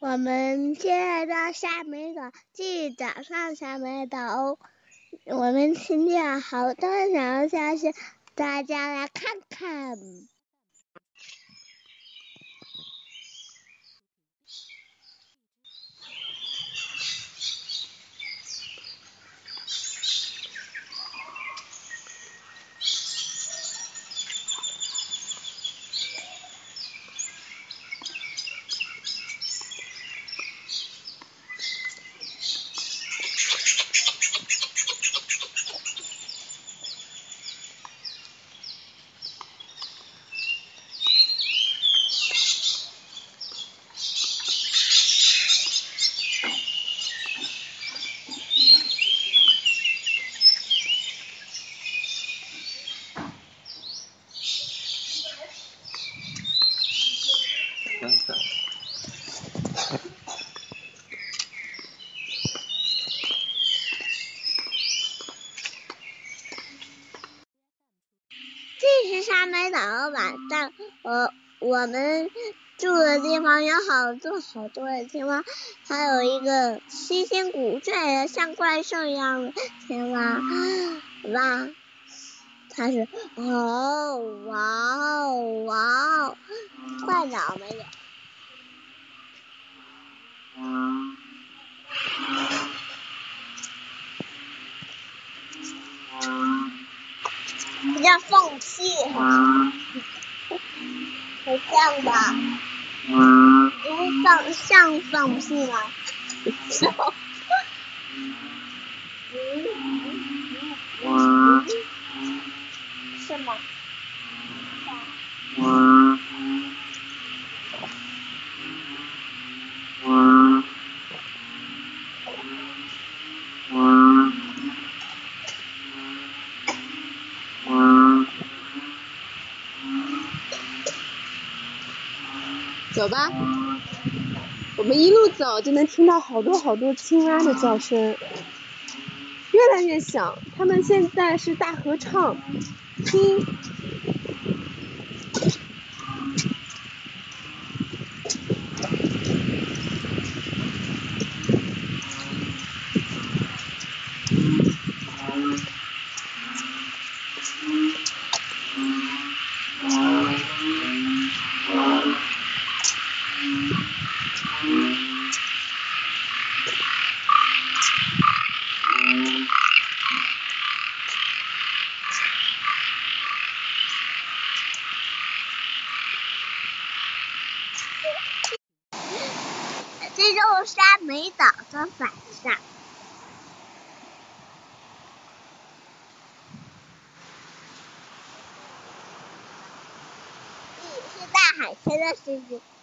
我们亲爱的夏美岛，记得上夏美岛哦。我们听见好多小消息，大家来看看。这是沙美岛晚上，我我们住的地方有好多好多的青蛙，还有一个七星古卷的像怪兽一样的青蛙，哇，它是哦哇哦哇哦，怪鸟没有。这叫放屁，很像吧？因为放像放屁吗？是吗？走吧，我们一路走就能听到好多好多青蛙的叫声，越来越响。他们现在是大合唱，听。这就是沙美岛的晚上。是大海天的世界。